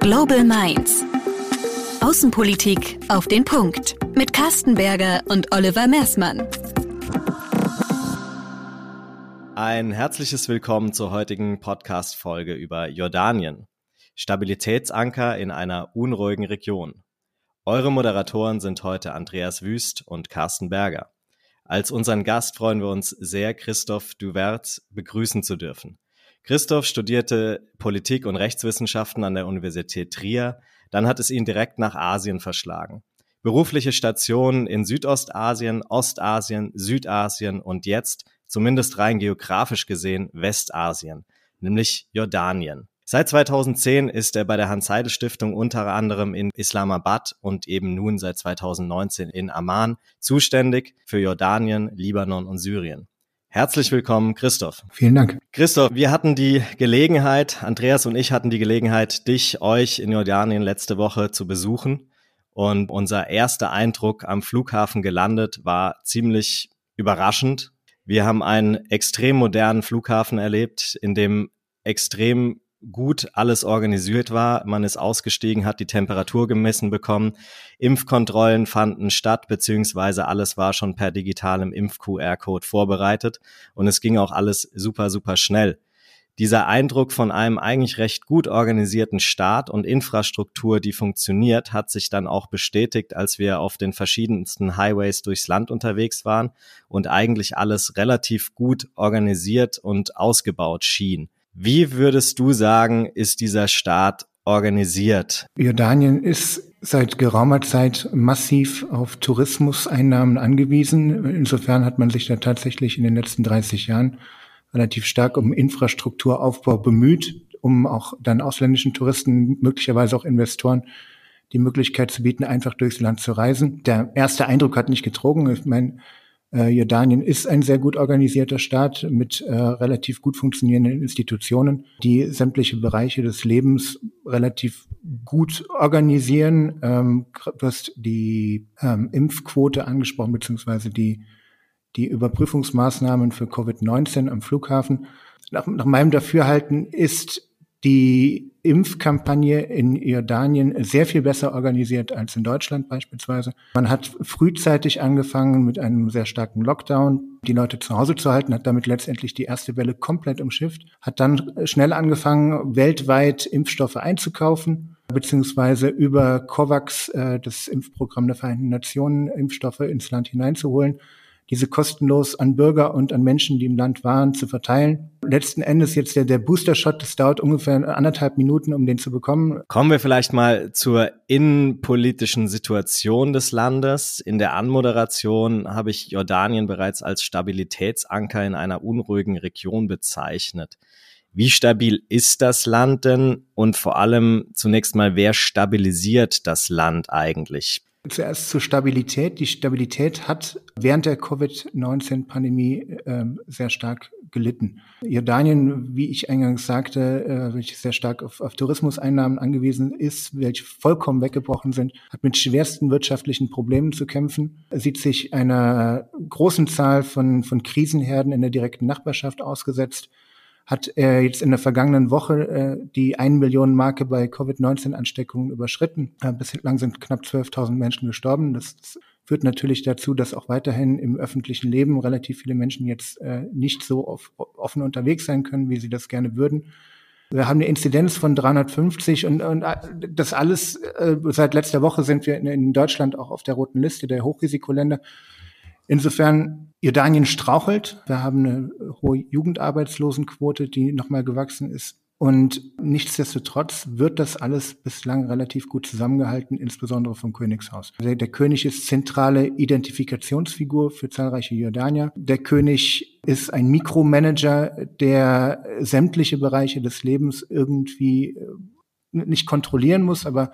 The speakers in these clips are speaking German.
Global Minds. Außenpolitik auf den Punkt. Mit Carsten Berger und Oliver Mersmann. Ein herzliches Willkommen zur heutigen Podcast-Folge über Jordanien. Stabilitätsanker in einer unruhigen Region. Eure Moderatoren sind heute Andreas Wüst und Carsten Berger. Als unseren Gast freuen wir uns sehr, Christoph Duvert begrüßen zu dürfen. Christoph studierte Politik und Rechtswissenschaften an der Universität Trier. Dann hat es ihn direkt nach Asien verschlagen. Berufliche Stationen in Südostasien, Ostasien, Südasien und jetzt, zumindest rein geografisch gesehen, Westasien, nämlich Jordanien. Seit 2010 ist er bei der Hans-Heide-Stiftung unter anderem in Islamabad und eben nun seit 2019 in Amman zuständig für Jordanien, Libanon und Syrien. Herzlich willkommen, Christoph. Vielen Dank. Christoph, wir hatten die Gelegenheit, Andreas und ich hatten die Gelegenheit, dich, euch in Jordanien letzte Woche zu besuchen. Und unser erster Eindruck am Flughafen gelandet war ziemlich überraschend. Wir haben einen extrem modernen Flughafen erlebt, in dem extrem gut alles organisiert war. Man ist ausgestiegen, hat die Temperatur gemessen bekommen. Impfkontrollen fanden statt, beziehungsweise alles war schon per digitalem Impf-QR-Code vorbereitet. Und es ging auch alles super, super schnell. Dieser Eindruck von einem eigentlich recht gut organisierten Staat und Infrastruktur, die funktioniert, hat sich dann auch bestätigt, als wir auf den verschiedensten Highways durchs Land unterwegs waren und eigentlich alles relativ gut organisiert und ausgebaut schien. Wie würdest du sagen, ist dieser Staat organisiert? Jordanien ist seit geraumer Zeit massiv auf Tourismuseinnahmen angewiesen. Insofern hat man sich da tatsächlich in den letzten 30 Jahren relativ stark um Infrastrukturaufbau bemüht, um auch dann ausländischen Touristen, möglicherweise auch Investoren, die Möglichkeit zu bieten, einfach durchs Land zu reisen. Der erste Eindruck hat nicht getrogen. Ich meine, äh, Jordanien ist ein sehr gut organisierter Staat mit äh, relativ gut funktionierenden Institutionen, die sämtliche Bereiche des Lebens relativ gut organisieren. Ähm, du hast die ähm, Impfquote angesprochen, beziehungsweise die, die Überprüfungsmaßnahmen für Covid-19 am Flughafen. Nach, nach meinem Dafürhalten ist die Impfkampagne in Jordanien sehr viel besser organisiert als in Deutschland beispielsweise. Man hat frühzeitig angefangen mit einem sehr starken Lockdown, die Leute zu Hause zu halten, hat damit letztendlich die erste Welle komplett umschifft, hat dann schnell angefangen, weltweit Impfstoffe einzukaufen beziehungsweise über COVAX, äh, das Impfprogramm der Vereinten Nationen, Impfstoffe ins Land hineinzuholen diese kostenlos an Bürger und an Menschen, die im Land waren, zu verteilen. Letzten Endes jetzt der, der Booster-Shot, das dauert ungefähr anderthalb Minuten, um den zu bekommen. Kommen wir vielleicht mal zur innenpolitischen Situation des Landes. In der Anmoderation habe ich Jordanien bereits als Stabilitätsanker in einer unruhigen Region bezeichnet. Wie stabil ist das Land denn? Und vor allem zunächst mal, wer stabilisiert das Land eigentlich? Zuerst zur Stabilität. Die Stabilität hat während der Covid-19-Pandemie äh, sehr stark gelitten. Jordanien, wie ich eingangs sagte, äh, welches sehr stark auf, auf Tourismuseinnahmen angewiesen ist, welche vollkommen weggebrochen sind, hat mit schwersten wirtschaftlichen Problemen zu kämpfen, sieht sich einer großen Zahl von, von Krisenherden in der direkten Nachbarschaft ausgesetzt hat er jetzt in der vergangenen Woche äh, die 1 Millionen Marke bei Covid-19-Ansteckungen überschritten. Äh, bislang sind knapp 12.000 Menschen gestorben. Das, das, führt natürlich dazu, dass auch weiterhin im öffentlichen Leben relativ viele Menschen jetzt äh, nicht so auf, offen unterwegs sein können, wie sie das gerne würden. Wir haben eine Inzidenz von 350 und, und äh, das alles, äh, seit letzter Woche sind wir in, in Deutschland auch auf der roten Liste der Hochrisikoländer. Insofern, Jordanien strauchelt. Wir haben eine hohe Jugendarbeitslosenquote, die nochmal gewachsen ist. Und nichtsdestotrotz wird das alles bislang relativ gut zusammengehalten, insbesondere vom Königshaus. Der, der, König ist zentrale Identifikationsfigur für zahlreiche Jordanier. Der König ist ein Mikromanager, der sämtliche Bereiche des Lebens irgendwie äh, nicht kontrollieren muss, aber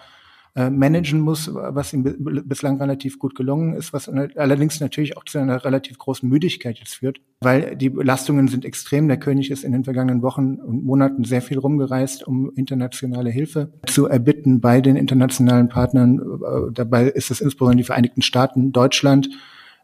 äh, managen muss, was ihm bislang relativ gut gelungen ist, was allerdings natürlich auch zu einer relativ großen Müdigkeit jetzt führt, weil die Belastungen sind extrem. Der König ist in den vergangenen Wochen und Monaten sehr viel rumgereist, um internationale Hilfe zu erbitten bei den internationalen Partnern. Äh, dabei ist es insbesondere die Vereinigten Staaten, Deutschland,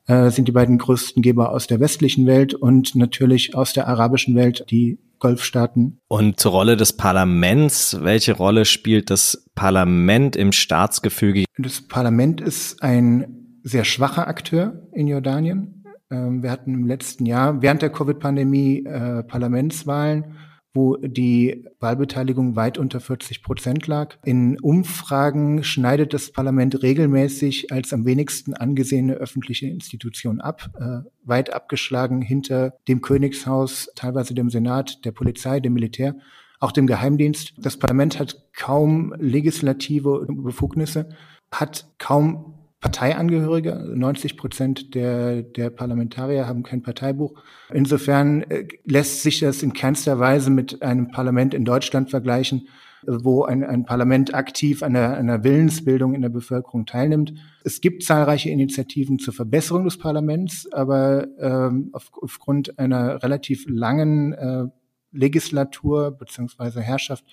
äh, sind die beiden größten Geber aus der westlichen Welt und natürlich aus der arabischen Welt, die Golfstaaten. Und zur Rolle des Parlaments, welche Rolle spielt das Parlament im Staatsgefüge? Das Parlament ist ein sehr schwacher Akteur in Jordanien. Ähm, wir hatten im letzten Jahr während der Covid-Pandemie äh, Parlamentswahlen wo die Wahlbeteiligung weit unter 40 Prozent lag. In Umfragen schneidet das Parlament regelmäßig als am wenigsten angesehene öffentliche Institution ab, äh, weit abgeschlagen hinter dem Königshaus, teilweise dem Senat, der Polizei, dem Militär, auch dem Geheimdienst. Das Parlament hat kaum legislative Befugnisse, hat kaum Parteiangehörige. 90 Prozent der, der Parlamentarier haben kein Parteibuch. Insofern äh, lässt sich das in keinster Weise mit einem Parlament in Deutschland vergleichen, wo ein, ein Parlament aktiv an einer, einer Willensbildung in der Bevölkerung teilnimmt. Es gibt zahlreiche Initiativen zur Verbesserung des Parlaments, aber ähm, auf, aufgrund einer relativ langen äh, Legislatur beziehungsweise Herrschaft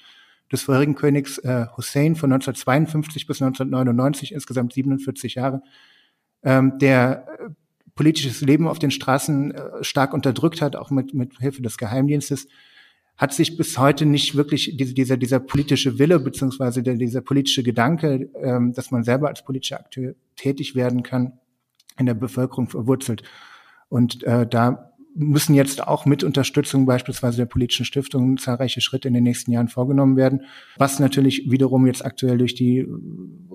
des vorherigen Königs äh, Hussein von 1952 bis 1999, insgesamt 47 Jahre, ähm, der äh, politisches Leben auf den Straßen äh, stark unterdrückt hat, auch mit, mit Hilfe des Geheimdienstes, hat sich bis heute nicht wirklich diese, dieser, dieser politische Wille beziehungsweise dieser politische Gedanke, ähm, dass man selber als politischer Akteur tätig werden kann, in der Bevölkerung verwurzelt. Und äh, da müssen jetzt auch mit Unterstützung beispielsweise der politischen Stiftungen zahlreiche Schritte in den nächsten Jahren vorgenommen werden, was natürlich wiederum jetzt aktuell durch die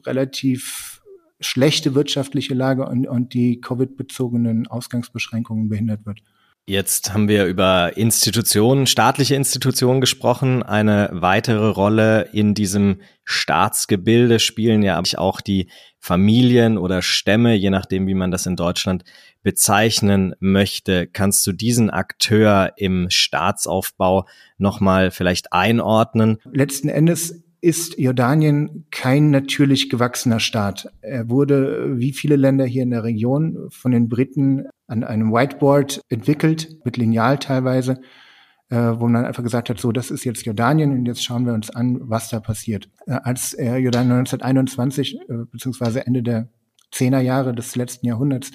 relativ schlechte wirtschaftliche Lage und, und die Covid-bezogenen Ausgangsbeschränkungen behindert wird. Jetzt haben wir über Institutionen, staatliche Institutionen gesprochen. Eine weitere Rolle in diesem Staatsgebilde spielen ja auch die Familien oder Stämme, je nachdem, wie man das in Deutschland bezeichnen möchte. Kannst du diesen Akteur im Staatsaufbau nochmal vielleicht einordnen? Letzten Endes ist Jordanien kein natürlich gewachsener Staat. Er wurde, wie viele Länder hier in der Region, von den Briten an einem Whiteboard entwickelt, mit Lineal teilweise, äh, wo man einfach gesagt hat, so, das ist jetzt Jordanien und jetzt schauen wir uns an, was da passiert. Äh, als Jordanien 1921, äh, beziehungsweise Ende der Zehnerjahre des letzten Jahrhunderts,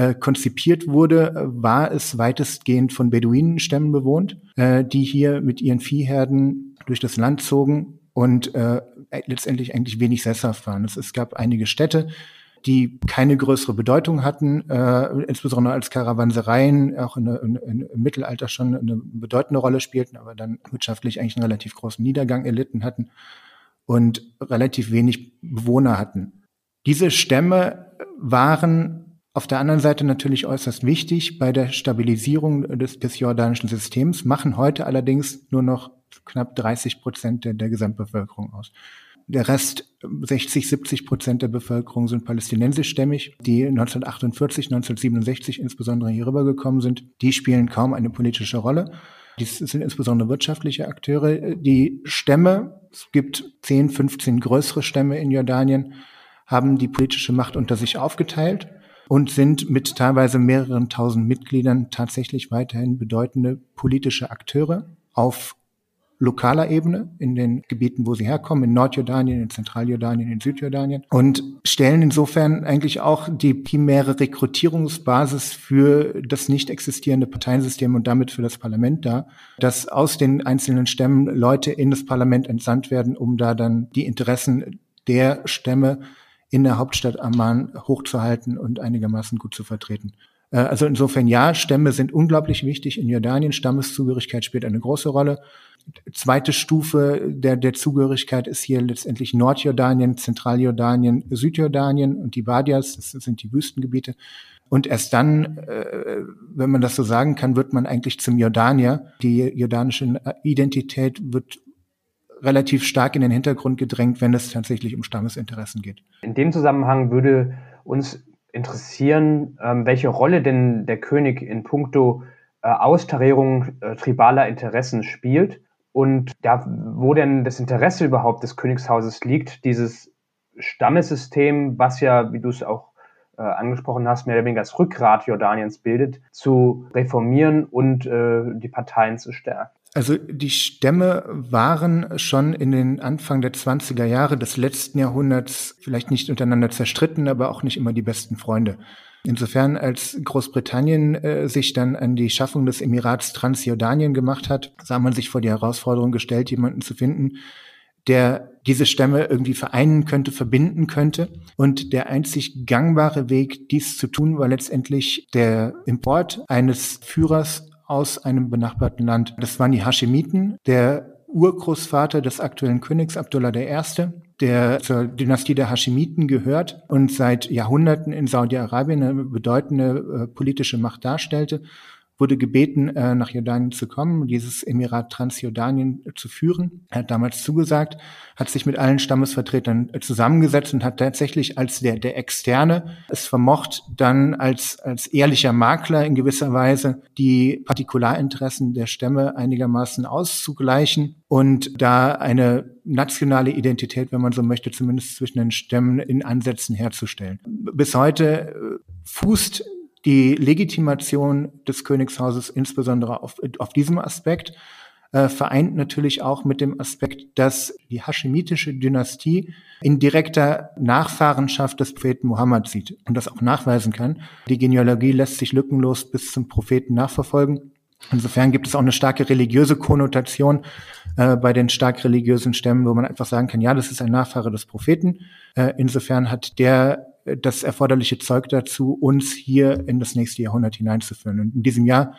äh, konzipiert wurde, war es weitestgehend von Beduinenstämmen bewohnt, äh, die hier mit ihren Viehherden durch das Land zogen und äh, letztendlich eigentlich wenig sesshaft waren. Es, gab einige Städte, die keine größere Bedeutung hatten, äh, insbesondere als Karawansereien auch in, in, im Mittelalter schon eine bedeutende Rolle spielten, aber dann wirtschaftlich eigentlich einen relativ großen Niedergang erlitten hatten und relativ wenig Bewohner hatten. Diese Stämme waren auf der anderen Seite natürlich äußerst wichtig bei der Stabilisierung des, des jordanischen Systems, machen heute allerdings nur noch knapp 30 Prozent der, der Gesamtbevölkerung aus. Der Rest, 60, 70 Prozent der Bevölkerung sind palästinensischstämmig, die 1948, 1967 insbesondere hier rübergekommen sind. Die spielen kaum eine politische Rolle. Dies sind insbesondere wirtschaftliche Akteure. Die Stämme, es gibt 10, 15 größere Stämme in Jordanien, haben die politische Macht unter sich aufgeteilt und sind mit teilweise mehreren tausend Mitgliedern tatsächlich weiterhin bedeutende politische Akteure auf lokaler Ebene in den Gebieten, wo sie herkommen, in Nordjordanien, in Zentraljordanien, in Südjordanien und stellen insofern eigentlich auch die primäre Rekrutierungsbasis für das nicht existierende Parteiensystem und damit für das Parlament dar, dass aus den einzelnen Stämmen Leute in das Parlament entsandt werden, um da dann die Interessen der Stämme in der Hauptstadt Amman hochzuhalten und einigermaßen gut zu vertreten. Äh, also insofern ja, Stämme sind unglaublich wichtig in Jordanien. Stammeszugehörigkeit spielt eine große Rolle. Zweite Stufe der, der Zugehörigkeit ist hier letztendlich Nordjordanien, Zentraljordanien, Südjordanien und die Badias, das sind die Wüstengebiete. Und erst dann, äh, wenn man das so sagen kann, wird man eigentlich zum Jordanier. Die jordanische Identität wird relativ stark in den Hintergrund gedrängt, wenn es tatsächlich um Stammesinteressen geht. In dem Zusammenhang würde uns interessieren, ähm, welche Rolle denn der König in puncto äh, Austarierung äh, tribaler Interessen spielt und ja, wo denn das Interesse überhaupt des Königshauses liegt, dieses Stammesystem, was ja, wie du es auch äh, angesprochen hast, mehr oder weniger das Rückgrat Jordaniens bildet, zu reformieren und äh, die Parteien zu stärken. Also die Stämme waren schon in den Anfang der 20er Jahre des letzten Jahrhunderts vielleicht nicht untereinander zerstritten, aber auch nicht immer die besten Freunde. Insofern, als Großbritannien äh, sich dann an die Schaffung des Emirats Transjordanien gemacht hat, sah man sich vor die Herausforderung gestellt, jemanden zu finden, der diese Stämme irgendwie vereinen könnte, verbinden könnte. Und der einzig gangbare Weg, dies zu tun, war letztendlich der Import eines Führers aus einem benachbarten Land. Das waren die Haschemiten. Der Urgroßvater des aktuellen Königs Abdullah I., der zur Dynastie der Haschemiten gehört und seit Jahrhunderten in Saudi-Arabien eine bedeutende äh, politische Macht darstellte wurde gebeten, äh, nach Jordanien zu kommen, dieses Emirat Transjordanien zu führen. Er hat damals zugesagt, hat sich mit allen Stammesvertretern zusammengesetzt und hat tatsächlich als der, der Externe es vermocht, dann als, als ehrlicher Makler in gewisser Weise die Partikularinteressen der Stämme einigermaßen auszugleichen und da eine nationale Identität, wenn man so möchte, zumindest zwischen den Stämmen in Ansätzen herzustellen. Bis heute äh, fußt die Legitimation des Königshauses insbesondere auf, auf diesem Aspekt äh, vereint natürlich auch mit dem Aspekt, dass die haschemitische Dynastie in direkter Nachfahrenschaft des Propheten Mohammed sieht und das auch nachweisen kann. Die Genealogie lässt sich lückenlos bis zum Propheten nachverfolgen. Insofern gibt es auch eine starke religiöse Konnotation äh, bei den stark religiösen Stämmen, wo man einfach sagen kann, ja, das ist ein Nachfahre des Propheten. Äh, insofern hat der das erforderliche Zeug dazu, uns hier in das nächste Jahrhundert hineinzuführen. Und in diesem Jahr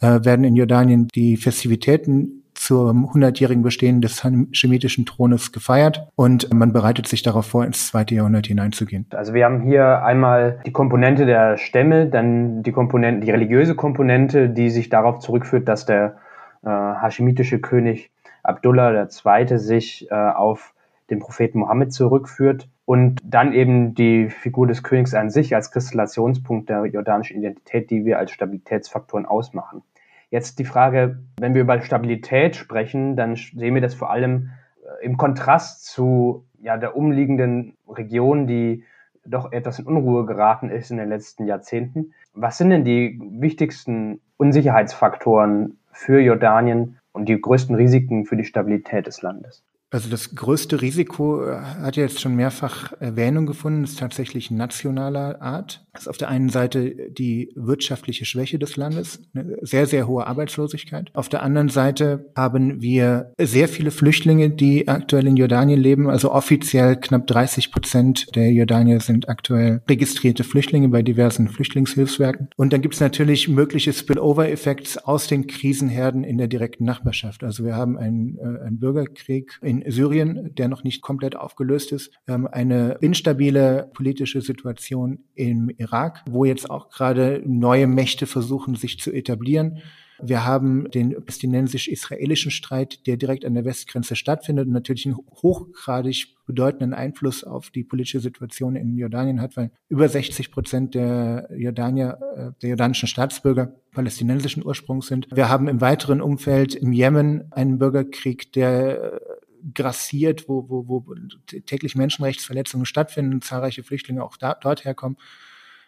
äh, werden in Jordanien die Festivitäten zum 100-jährigen Bestehen des schemitischen Thrones gefeiert und man bereitet sich darauf vor, ins zweite Jahrhundert hineinzugehen. Also wir haben hier einmal die Komponente der Stämme, dann die Komponente, die religiöse Komponente, die sich darauf zurückführt, dass der äh, haschemitische König Abdullah II. sich äh, auf den Propheten Mohammed zurückführt und dann eben die Figur des Königs an sich als Kristallationspunkt der jordanischen Identität, die wir als Stabilitätsfaktoren ausmachen. Jetzt die Frage, wenn wir über Stabilität sprechen, dann sehen wir das vor allem äh, im Kontrast zu ja, der umliegenden Region, die doch etwas in Unruhe geraten ist in den letzten Jahrzehnten. Was sind denn die wichtigsten Unsicherheitsfaktoren für Jordanien und die größten Risiken für die Stabilität des Landes? Also das größte Risiko äh, hat ja jetzt schon mehrfach Erwähnung gefunden, ist tatsächlich nationaler Art. Das ist auf der einen Seite die wirtschaftliche Schwäche des Landes, eine sehr, sehr hohe Arbeitslosigkeit. Auf der anderen Seite haben wir sehr viele Flüchtlinge, die aktuell in Jordanien leben. Also offiziell knapp 30 Prozent der Jordanier sind aktuell registrierte Flüchtlinge bei diversen Flüchtlingshilfswerken. Und dann gibt es natürlich mögliche Spillover-Effekte aus den Krisenherden in der direkten Nachbarschaft. Also wir haben einen, äh, einen Bürgerkrieg in Syrien, der noch nicht komplett aufgelöst ist, ähm, eine instabile politische Situation im Irak, wo jetzt auch gerade neue Mächte versuchen, sich zu etablieren. Wir haben den palästinensisch-israelischen Streit, der direkt an der Westgrenze stattfindet und natürlich einen hochgradig bedeutenden Einfluss auf die politische Situation in Jordanien hat, weil über 60 Prozent der Jordanier, äh, der jordanischen Staatsbürger palästinensischen Ursprungs sind. Wir haben im weiteren Umfeld im Jemen einen Bürgerkrieg, der grassiert, wo, wo, wo täglich Menschenrechtsverletzungen stattfinden und zahlreiche Flüchtlinge auch da, dort herkommen.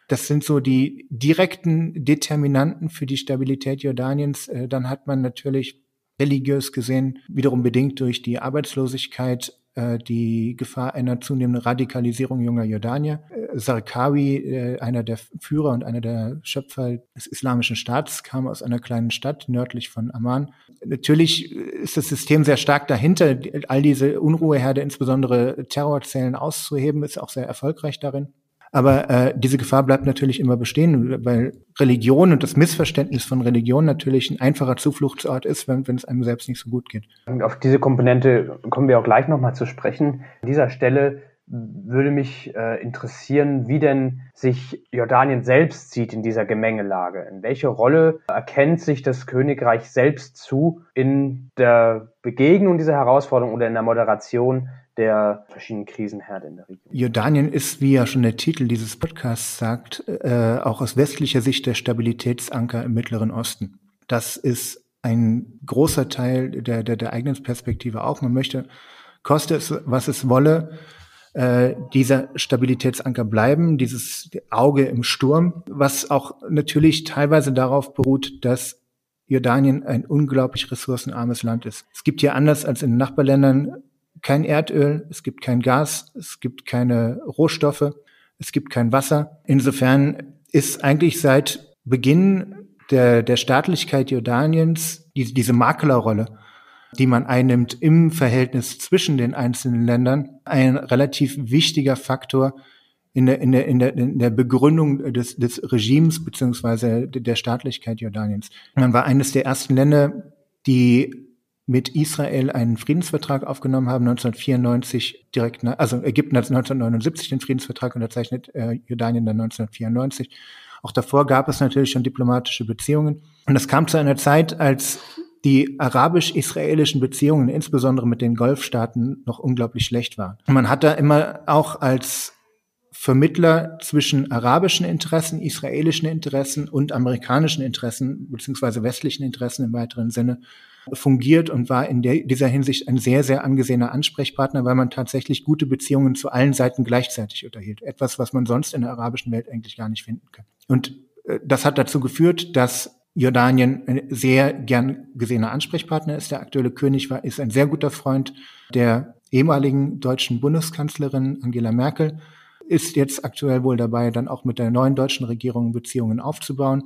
Das sind so die direkten Determinanten für die Stabilität Jordaniens. Äh, dann hat man natürlich religiös gesehen, wiederum bedingt durch die Arbeitslosigkeit, die Gefahr einer zunehmenden Radikalisierung junger Jordanier. Äh, Sarkawi, einer der Führer und einer der Schöpfer des Islamischen Staats, kam aus einer kleinen Stadt nördlich von Amman. Natürlich ist das System sehr stark dahinter, all diese Unruheherde, insbesondere Terrorzellen auszuheben, ist auch sehr erfolgreich darin. Aber äh, diese Gefahr bleibt natürlich immer bestehen, weil Religion und das Missverständnis von Religion natürlich ein einfacher Zufluchtsort ist, wenn, wenn es einem selbst nicht so gut geht. Und auf diese Komponente kommen wir auch gleich nochmal zu sprechen. An dieser Stelle würde mich äh, interessieren, wie denn sich Jordanien selbst sieht in dieser Gemengelage. In welche Rolle erkennt sich das Königreich selbst zu in der Begegnung dieser Herausforderung oder in der Moderation der verschiedenen Krisenherde in der Region. Jordanien ist, wie ja schon der Titel dieses Podcasts sagt, äh, auch aus westlicher Sicht der Stabilitätsanker im Mittleren Osten. Das ist ein großer Teil der, der, der eigenen Perspektive auch. Man möchte, koste es, was es wolle, äh, dieser Stabilitätsanker bleiben, dieses Auge im Sturm, was auch natürlich teilweise darauf beruht, dass Jordanien ein unglaublich ressourcenarmes Land ist. Es gibt hier anders als in Nachbarländern kein Erdöl, es gibt kein Gas, es gibt keine Rohstoffe, es gibt kein Wasser. Insofern ist eigentlich seit Beginn der, der Staatlichkeit Jordaniens die, diese Maklerrolle, die man einnimmt im Verhältnis zwischen den einzelnen Ländern, ein relativ wichtiger Faktor in der, in der, in der, in der Begründung des, des Regimes beziehungsweise der Staatlichkeit Jordaniens. Man war eines der ersten Länder, die mit Israel einen Friedensvertrag aufgenommen haben, 1994 direkt, also Ägypten hat 1979 den Friedensvertrag unterzeichnet, äh, Jordanien dann 1994. Auch davor gab es natürlich schon diplomatische Beziehungen. Und das kam zu einer Zeit, als die arabisch-israelischen Beziehungen, insbesondere mit den Golfstaaten, noch unglaublich schlecht waren. Man hat da immer auch als Vermittler zwischen arabischen Interessen, israelischen Interessen und amerikanischen Interessen, beziehungsweise westlichen Interessen im weiteren Sinne, fungiert und war in der, dieser Hinsicht ein sehr, sehr angesehener Ansprechpartner, weil man tatsächlich gute Beziehungen zu allen Seiten gleichzeitig unterhielt. Etwas, was man sonst in der arabischen Welt eigentlich gar nicht finden kann. Und äh, das hat dazu geführt, dass Jordanien ein sehr gern gesehener Ansprechpartner ist. Der aktuelle König war, ist ein sehr guter Freund der ehemaligen deutschen Bundeskanzlerin Angela Merkel, ist jetzt aktuell wohl dabei, dann auch mit der neuen deutschen Regierung Beziehungen aufzubauen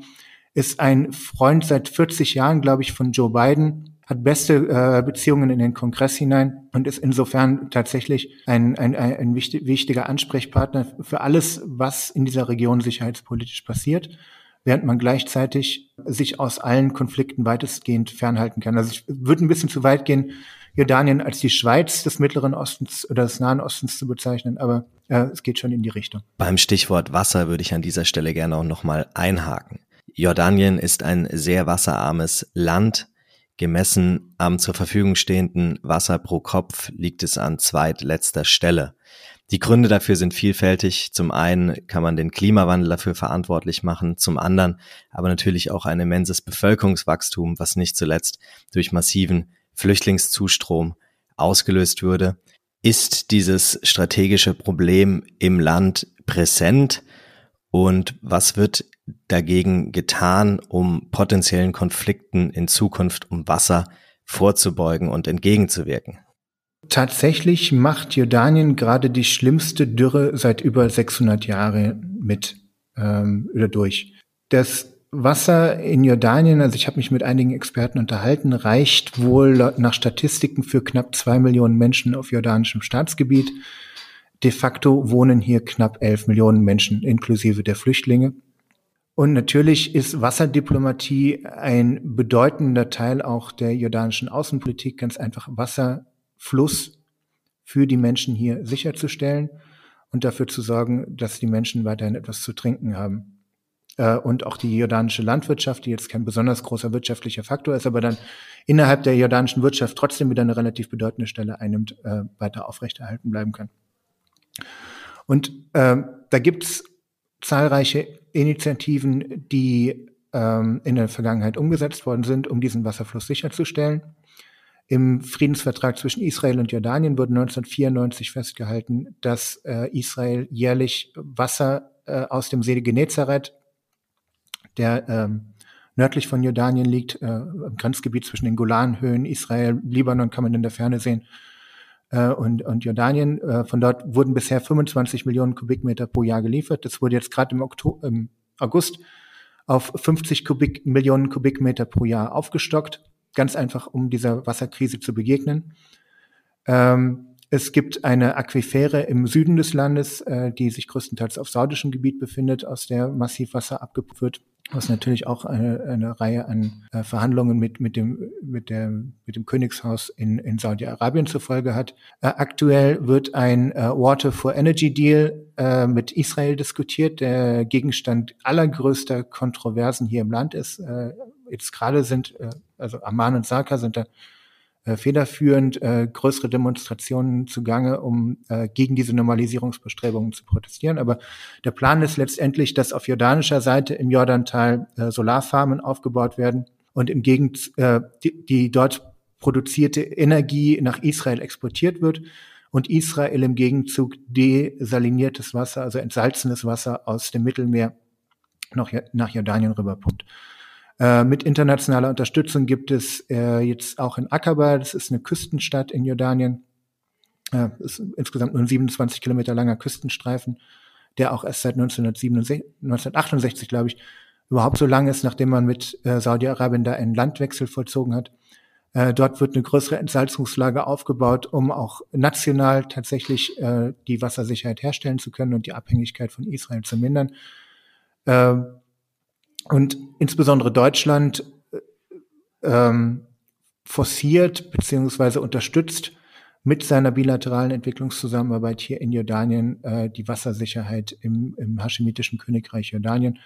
ist ein Freund seit 40 Jahren, glaube ich, von Joe Biden, hat beste äh, Beziehungen in den Kongress hinein und ist insofern tatsächlich ein, ein, ein, wichtig, wichtiger Ansprechpartner für alles, was in dieser Region sicherheitspolitisch passiert, während man gleichzeitig sich aus allen Konflikten weitestgehend fernhalten kann. Also ich würde ein bisschen zu weit gehen, Jordanien als die Schweiz des Mittleren Ostens oder des Nahen Ostens zu bezeichnen, aber äh, es geht schon in die Richtung. Beim Stichwort Wasser würde ich an dieser Stelle gerne auch nochmal einhaken. Jordanien ist ein sehr wasserarmes Land. Gemessen am zur Verfügung stehenden Wasser pro Kopf liegt es an zweitletzter Stelle. Die Gründe dafür sind vielfältig. Zum einen kann man den Klimawandel dafür verantwortlich machen, zum anderen aber natürlich auch ein immenses Bevölkerungswachstum, was nicht zuletzt durch massiven Flüchtlingszustrom ausgelöst würde. Ist dieses strategische Problem im Land präsent und was wird dagegen getan, um potenziellen Konflikten in Zukunft um Wasser vorzubeugen und entgegenzuwirken? Tatsächlich macht Jordanien gerade die schlimmste Dürre seit über 600 Jahren mit ähm, oder durch. Das Wasser in Jordanien, also ich habe mich mit einigen Experten unterhalten, reicht wohl nach Statistiken für knapp zwei Millionen Menschen auf jordanischem Staatsgebiet. De facto wohnen hier knapp elf Millionen Menschen inklusive der Flüchtlinge. Und natürlich ist Wasserdiplomatie ein bedeutender Teil auch der jordanischen Außenpolitik, ganz einfach Wasserfluss für die Menschen hier sicherzustellen und dafür zu sorgen, dass die Menschen weiterhin etwas zu trinken haben. Äh, und auch die jordanische Landwirtschaft, die jetzt kein besonders großer wirtschaftlicher Faktor ist, aber dann innerhalb der jordanischen Wirtschaft trotzdem wieder eine relativ bedeutende Stelle einnimmt, äh, weiter aufrechterhalten bleiben kann. Und äh, da gibt's zahlreiche Initiativen, die ähm, in der Vergangenheit umgesetzt worden sind, um diesen Wasserfluss sicherzustellen. Im Friedensvertrag zwischen Israel und Jordanien wurde 1994 festgehalten, dass äh, Israel jährlich Wasser äh, aus dem See Genezareth, der ähm, nördlich von Jordanien liegt, äh, im Grenzgebiet zwischen den Golanhöhen, Israel, Libanon kann man in der Ferne sehen, äh, und, und Jordanien. Äh, von dort wurden bisher 25 Millionen Kubikmeter pro Jahr geliefert. Das wurde jetzt gerade im, Oktober, im August auf 50 Kubik, Millionen Kubikmeter pro Jahr aufgestockt. Ganz einfach, um dieser Wasserkrise zu begegnen. Ähm, es gibt eine Aquifere im Süden des Landes, äh, die sich größtenteils auf saudischem Gebiet befindet, aus der massiv Wasser abgepumpt wird was natürlich auch eine, eine Reihe an äh, Verhandlungen mit, mit, dem, mit, der, mit dem Königshaus in, in Saudi-Arabien zur Folge hat. Äh, aktuell wird ein äh, Water for Energy Deal äh, mit Israel diskutiert, der Gegenstand allergrößter Kontroversen hier im Land ist. Äh, jetzt gerade sind, äh, also Amman und Saka sind da äh, federführend äh, größere Demonstrationen zugange, um äh, gegen diese Normalisierungsbestrebungen zu protestieren. Aber der Plan ist letztendlich, dass auf jordanischer Seite im Jordantal äh, Solarfarmen aufgebaut werden und im Gegend äh, die, die dort produzierte Energie nach Israel exportiert wird und Israel im Gegenzug desaliniertes Wasser, also entsalzenes Wasser aus dem Mittelmeer noch nach Jordanien rüberpumpt. Äh, mit internationaler Unterstützung gibt es äh, jetzt auch in Aqaba, das ist eine Küstenstadt in Jordanien, äh, ist insgesamt nur ein 27 Kilometer langer Küstenstreifen, der auch erst seit 1967, 1968, glaube ich, überhaupt so lang ist, nachdem man mit äh, Saudi-Arabien da einen Landwechsel vollzogen hat. Äh, dort wird eine größere Entsalzungslage aufgebaut, um auch national tatsächlich äh, die Wassersicherheit herstellen zu können und die Abhängigkeit von Israel zu mindern. Äh, und insbesondere Deutschland äh, ähm, forciert beziehungsweise unterstützt mit seiner bilateralen Entwicklungszusammenarbeit hier in Jordanien äh, die Wassersicherheit im, im Haschemitischen Königreich Jordanien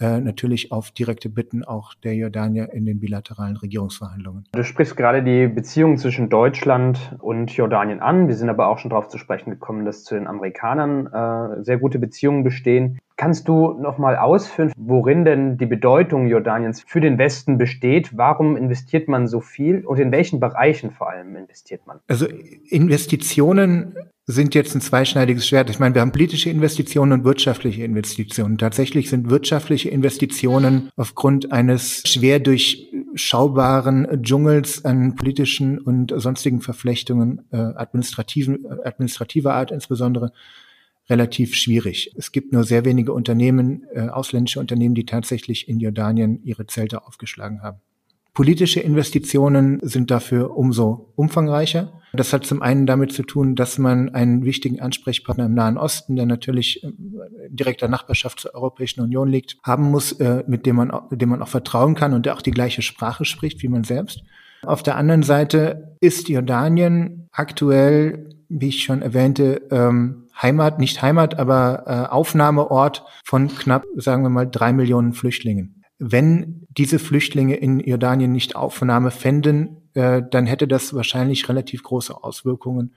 äh, natürlich auf direkte Bitten auch der Jordanier in den bilateralen Regierungsverhandlungen. Du sprichst gerade die Beziehung zwischen Deutschland und Jordanien an. Wir sind aber auch schon darauf zu sprechen gekommen, dass zu den Amerikanern äh, sehr gute Beziehungen bestehen. Kannst du nochmal ausführen, worin denn die Bedeutung Jordaniens für den Westen besteht? Warum investiert man so viel und in welchen Bereichen vor allem investiert man? Also Investitionen sind jetzt ein zweischneidiges Schwert. Ich meine, wir haben politische Investitionen und wirtschaftliche Investitionen. Tatsächlich sind wirtschaftliche Investitionen aufgrund eines schwer durchschaubaren Dschungels an politischen und sonstigen Verflechtungen äh, administrativen, administrativer Art insbesondere relativ schwierig. Es gibt nur sehr wenige Unternehmen, äh, ausländische Unternehmen, die tatsächlich in Jordanien ihre Zelte aufgeschlagen haben. Politische Investitionen sind dafür umso umfangreicher. Das hat zum einen damit zu tun, dass man einen wichtigen Ansprechpartner im Nahen Osten, der natürlich in direkter Nachbarschaft zur Europäischen Union liegt, haben muss, äh, mit dem man, dem man auch vertrauen kann und der auch die gleiche Sprache spricht wie man selbst. Auf der anderen Seite ist Jordanien aktuell, wie ich schon erwähnte, ähm, Heimat, nicht Heimat, aber äh, Aufnahmeort von knapp, sagen wir mal, drei Millionen Flüchtlingen. Wenn diese Flüchtlinge in Jordanien nicht Aufnahme fänden, äh, dann hätte das wahrscheinlich relativ große Auswirkungen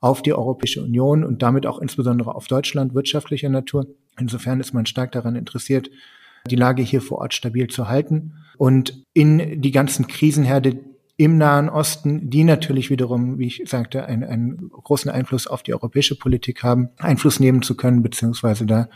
auf die Europäische Union und damit auch insbesondere auf Deutschland wirtschaftlicher Natur. Insofern ist man stark daran interessiert, die Lage hier vor Ort stabil zu halten und in die ganzen Krisenherde, im Nahen Osten, die natürlich wiederum, wie ich sagte, einen, einen großen Einfluss auf die europäische Politik haben, Einfluss nehmen zu können, beziehungsweise da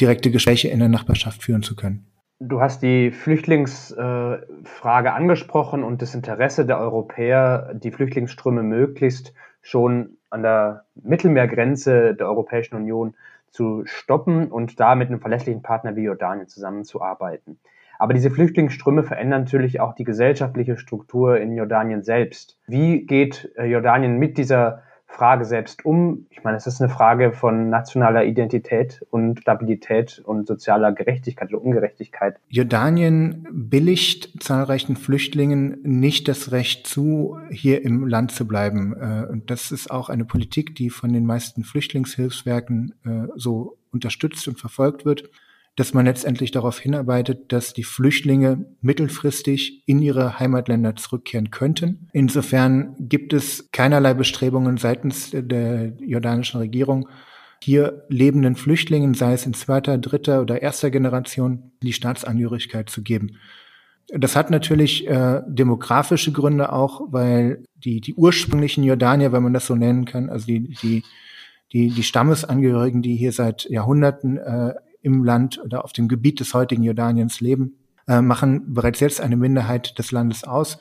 direkte Gespräche in der Nachbarschaft führen zu können. Du hast die Flüchtlingsfrage angesprochen und das Interesse der Europäer, die Flüchtlingsströme möglichst schon an der Mittelmeergrenze der Europäischen Union zu stoppen und da mit einem verlässlichen Partner wie Jordanien zusammenzuarbeiten. Aber diese Flüchtlingsströme verändern natürlich auch die gesellschaftliche Struktur in Jordanien selbst. Wie geht äh, Jordanien mit dieser Frage selbst um? Ich meine, es ist eine Frage von nationaler Identität und Stabilität und sozialer Gerechtigkeit oder Ungerechtigkeit. Jordanien billigt zahlreichen Flüchtlingen nicht das Recht zu, hier im Land zu bleiben. Äh, und das ist auch eine Politik, die von den meisten Flüchtlingshilfswerken äh, so unterstützt und verfolgt wird dass man letztendlich darauf hinarbeitet, dass die Flüchtlinge mittelfristig in ihre Heimatländer zurückkehren könnten. Insofern gibt es keinerlei Bestrebungen seitens der jordanischen Regierung, hier lebenden Flüchtlingen, sei es in zweiter, dritter oder erster Generation, die Staatsangehörigkeit zu geben. Das hat natürlich äh, demografische Gründe auch, weil die, die ursprünglichen Jordanier, wenn man das so nennen kann, also die, die, die, die Stammesangehörigen, die hier seit Jahrhunderten äh, im Land oder auf dem Gebiet des heutigen Jordaniens leben, äh, machen bereits jetzt eine Minderheit des Landes aus.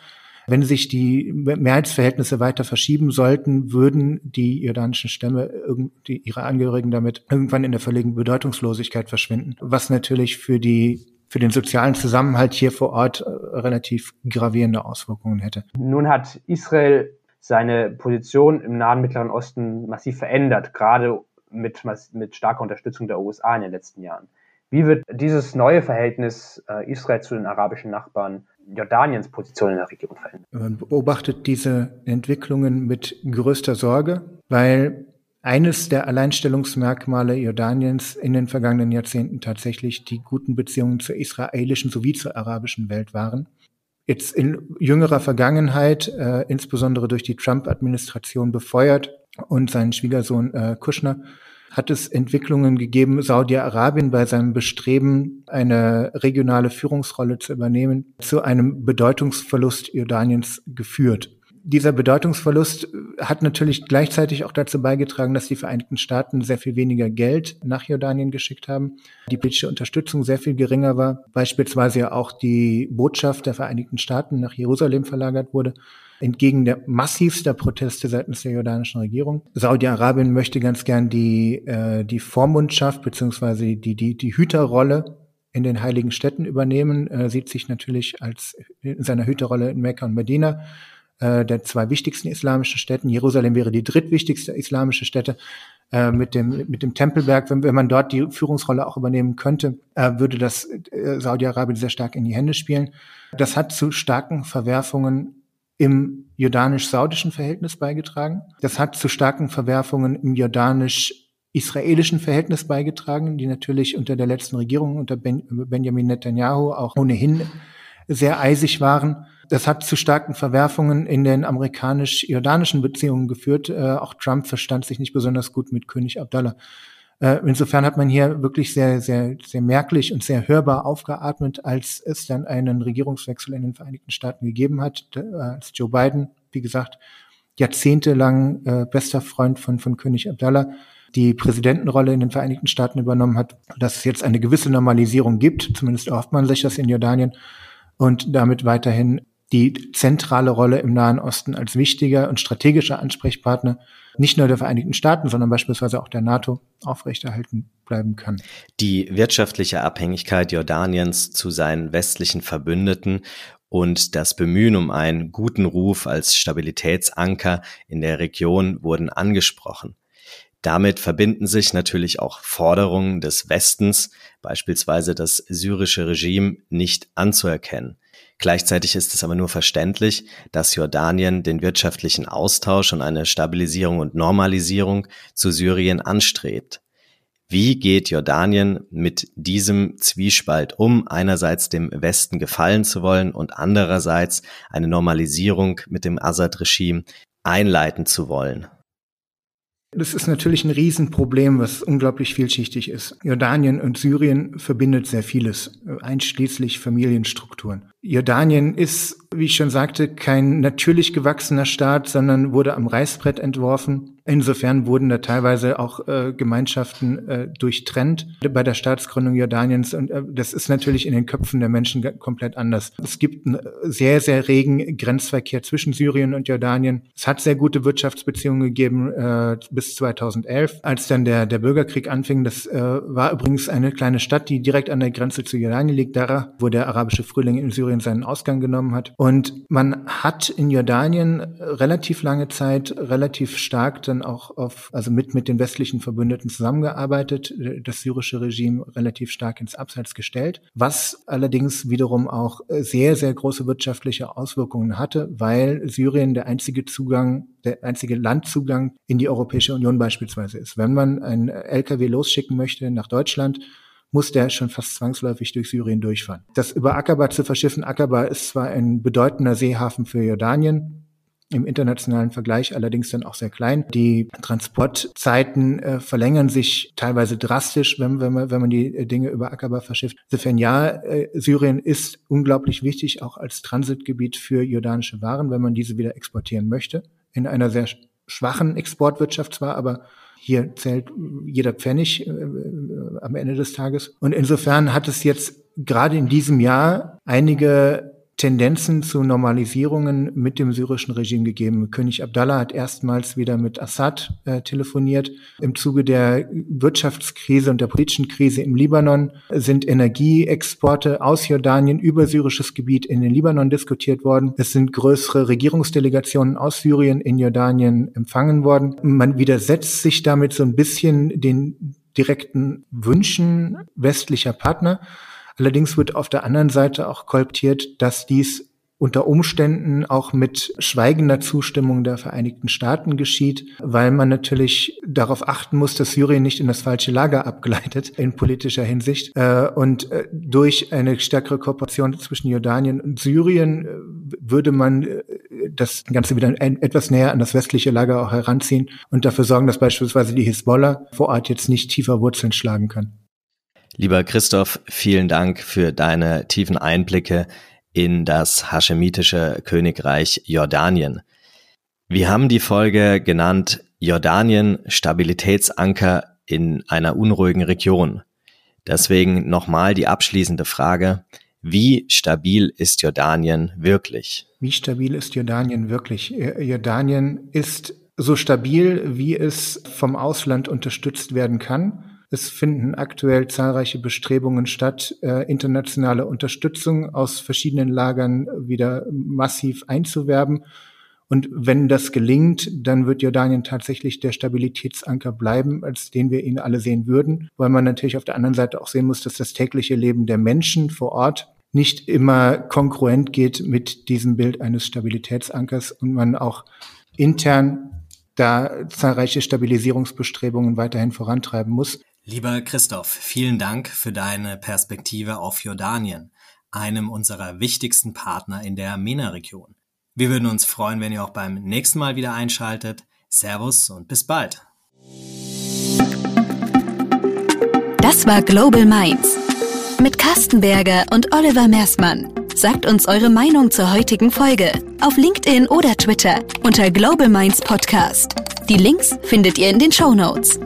Wenn sich die Mehrheitsverhältnisse weiter verschieben sollten, würden die jordanischen Stämme irgendwie ihre Angehörigen damit irgendwann in der völligen Bedeutungslosigkeit verschwinden, was natürlich für die für den sozialen Zusammenhalt hier vor Ort äh, relativ gravierende Auswirkungen hätte. Nun hat Israel seine Position im Nahen Mittleren Osten massiv verändert, gerade mit, mit starker Unterstützung der USA in den letzten Jahren. Wie wird dieses neue Verhältnis äh, Israel zu den arabischen Nachbarn Jordaniens Position in der Region verändern? Man beobachtet diese Entwicklungen mit größter Sorge, weil eines der Alleinstellungsmerkmale Jordaniens in den vergangenen Jahrzehnten tatsächlich die guten Beziehungen zur israelischen sowie zur arabischen Welt waren. Jetzt in jüngerer Vergangenheit, äh, insbesondere durch die Trump-Administration befeuert, und seinen Schwiegersohn äh, Kushner hat es Entwicklungen gegeben, Saudi-Arabien bei seinem Bestreben, eine regionale Führungsrolle zu übernehmen, zu einem Bedeutungsverlust Jordaniens geführt. Dieser Bedeutungsverlust hat natürlich gleichzeitig auch dazu beigetragen, dass die Vereinigten Staaten sehr viel weniger Geld nach Jordanien geschickt haben, die politische Unterstützung sehr viel geringer war, beispielsweise auch die Botschaft der Vereinigten Staaten nach Jerusalem verlagert wurde entgegen der massivster Proteste seitens der jordanischen Regierung. Saudi-Arabien möchte ganz gern die, äh, die Vormundschaft beziehungsweise die, die, die Hüterrolle in den heiligen Städten übernehmen, äh, sieht sich natürlich als in seiner Hüterrolle in Mekka und Medina äh, der zwei wichtigsten islamischen Städten. Jerusalem wäre die drittwichtigste islamische Stätte äh, mit dem mit dem Tempelberg. Wenn, wenn man dort die Führungsrolle auch übernehmen könnte, äh, würde das äh, Saudi-Arabien sehr stark in die Hände spielen. Das hat zu starken Verwerfungen im jordanisch-saudischen Verhältnis beigetragen. Das hat zu starken Verwerfungen im jordanisch-israelischen Verhältnis beigetragen, die natürlich unter der letzten Regierung, unter ben Benjamin Netanyahu, auch ohnehin sehr eisig waren. Das hat zu starken Verwerfungen in den amerikanisch-jordanischen Beziehungen geführt. Äh, auch Trump verstand sich nicht besonders gut mit König Abdallah. Äh, insofern hat man hier wirklich sehr, sehr, sehr merklich und sehr hörbar aufgeatmet, als es dann einen Regierungswechsel in den Vereinigten Staaten gegeben hat, als Joe Biden, wie gesagt, jahrzehntelang äh, bester Freund von, von König Abdallah, die Präsidentenrolle in den Vereinigten Staaten übernommen hat, dass es jetzt eine gewisse Normalisierung gibt, zumindest erhofft man sich das in Jordanien, und damit weiterhin die zentrale Rolle im Nahen Osten als wichtiger und strategischer Ansprechpartner nicht nur der Vereinigten Staaten, sondern beispielsweise auch der NATO aufrechterhalten bleiben kann. Die wirtschaftliche Abhängigkeit Jordaniens zu seinen westlichen Verbündeten und das Bemühen um einen guten Ruf als Stabilitätsanker in der Region wurden angesprochen. Damit verbinden sich natürlich auch Forderungen des Westens, beispielsweise das syrische Regime nicht anzuerkennen. Gleichzeitig ist es aber nur verständlich, dass Jordanien den wirtschaftlichen Austausch und eine Stabilisierung und Normalisierung zu Syrien anstrebt. Wie geht Jordanien mit diesem Zwiespalt um, einerseits dem Westen gefallen zu wollen und andererseits eine Normalisierung mit dem Assad-Regime einleiten zu wollen? Das ist natürlich ein Riesenproblem, was unglaublich vielschichtig ist. Jordanien und Syrien verbindet sehr vieles, einschließlich Familienstrukturen. Jordanien ist, wie ich schon sagte, kein natürlich gewachsener Staat, sondern wurde am Reißbrett entworfen. Insofern wurden da teilweise auch äh, Gemeinschaften äh, durchtrennt bei der Staatsgründung Jordaniens. Und äh, das ist natürlich in den Köpfen der Menschen komplett anders. Es gibt einen sehr, sehr regen Grenzverkehr zwischen Syrien und Jordanien. Es hat sehr gute Wirtschaftsbeziehungen gegeben äh, bis 2011, als dann der, der Bürgerkrieg anfing. Das äh, war übrigens eine kleine Stadt, die direkt an der Grenze zu Jordanien liegt, Dara, wo der arabische Frühling in Syrien seinen Ausgang genommen hat. Und man hat in Jordanien relativ lange Zeit relativ stark dann auch auf, also mit, mit den westlichen Verbündeten zusammengearbeitet, das syrische Regime relativ stark ins Abseits gestellt, was allerdings wiederum auch sehr, sehr große wirtschaftliche Auswirkungen hatte, weil Syrien der einzige Zugang der einzige Landzugang in die Europäische Union beispielsweise ist. Wenn man ein LKW losschicken möchte nach Deutschland, muss der schon fast zwangsläufig durch Syrien durchfahren. Das über Aqaba zu verschiffen, Aqaba ist zwar ein bedeutender Seehafen für Jordanien, im internationalen Vergleich allerdings dann auch sehr klein. Die Transportzeiten äh, verlängern sich teilweise drastisch, wenn, wenn, man, wenn man die äh, Dinge über Aqaba verschifft. Insofern ja, äh, Syrien ist unglaublich wichtig, auch als Transitgebiet für jordanische Waren, wenn man diese wieder exportieren möchte. In einer sehr schwachen Exportwirtschaft zwar, aber hier zählt jeder Pfennig äh, äh, am Ende des Tages. Und insofern hat es jetzt gerade in diesem Jahr einige Tendenzen zu Normalisierungen mit dem syrischen Regime gegeben. König Abdallah hat erstmals wieder mit Assad äh, telefoniert. Im Zuge der Wirtschaftskrise und der politischen Krise im Libanon sind Energieexporte aus Jordanien über syrisches Gebiet in den Libanon diskutiert worden. Es sind größere Regierungsdelegationen aus Syrien in Jordanien empfangen worden. Man widersetzt sich damit so ein bisschen den direkten Wünschen westlicher Partner. Allerdings wird auf der anderen Seite auch kolptiert, dass dies unter Umständen auch mit schweigender Zustimmung der Vereinigten Staaten geschieht, weil man natürlich darauf achten muss, dass Syrien nicht in das falsche Lager abgleitet in politischer Hinsicht. Äh, und äh, durch eine stärkere Kooperation zwischen Jordanien und Syrien äh, würde man das Ganze wieder etwas näher an das westliche Lager auch heranziehen und dafür sorgen, dass beispielsweise die Hisbollah vor Ort jetzt nicht tiefer Wurzeln schlagen kann. Lieber Christoph, vielen Dank für deine tiefen Einblicke in das haschemitische Königreich Jordanien. Wir haben die Folge genannt Jordanien Stabilitätsanker in einer unruhigen Region. Deswegen nochmal die abschließende Frage. Wie stabil ist Jordanien wirklich? Wie stabil ist Jordanien wirklich? Jordanien ist so stabil, wie es vom Ausland unterstützt werden kann. Es finden aktuell zahlreiche Bestrebungen statt, äh, internationale Unterstützung aus verschiedenen Lagern wieder massiv einzuwerben. Und wenn das gelingt, dann wird Jordanien tatsächlich der Stabilitätsanker bleiben, als den wir ihn alle sehen würden, weil man natürlich auf der anderen Seite auch sehen muss, dass das tägliche Leben der Menschen vor Ort nicht immer kongruent geht mit diesem Bild eines Stabilitätsankers und man auch intern da zahlreiche Stabilisierungsbestrebungen weiterhin vorantreiben muss. Lieber Christoph, vielen Dank für deine Perspektive auf Jordanien, einem unserer wichtigsten Partner in der MENA-Region. Wir würden uns freuen, wenn ihr auch beim nächsten Mal wieder einschaltet. Servus und bis bald. Das war Global Minds mit Carsten Berger und Oliver Mersmann. Sagt uns eure Meinung zur heutigen Folge auf LinkedIn oder Twitter unter Global Minds Podcast. Die Links findet ihr in den Show Notes.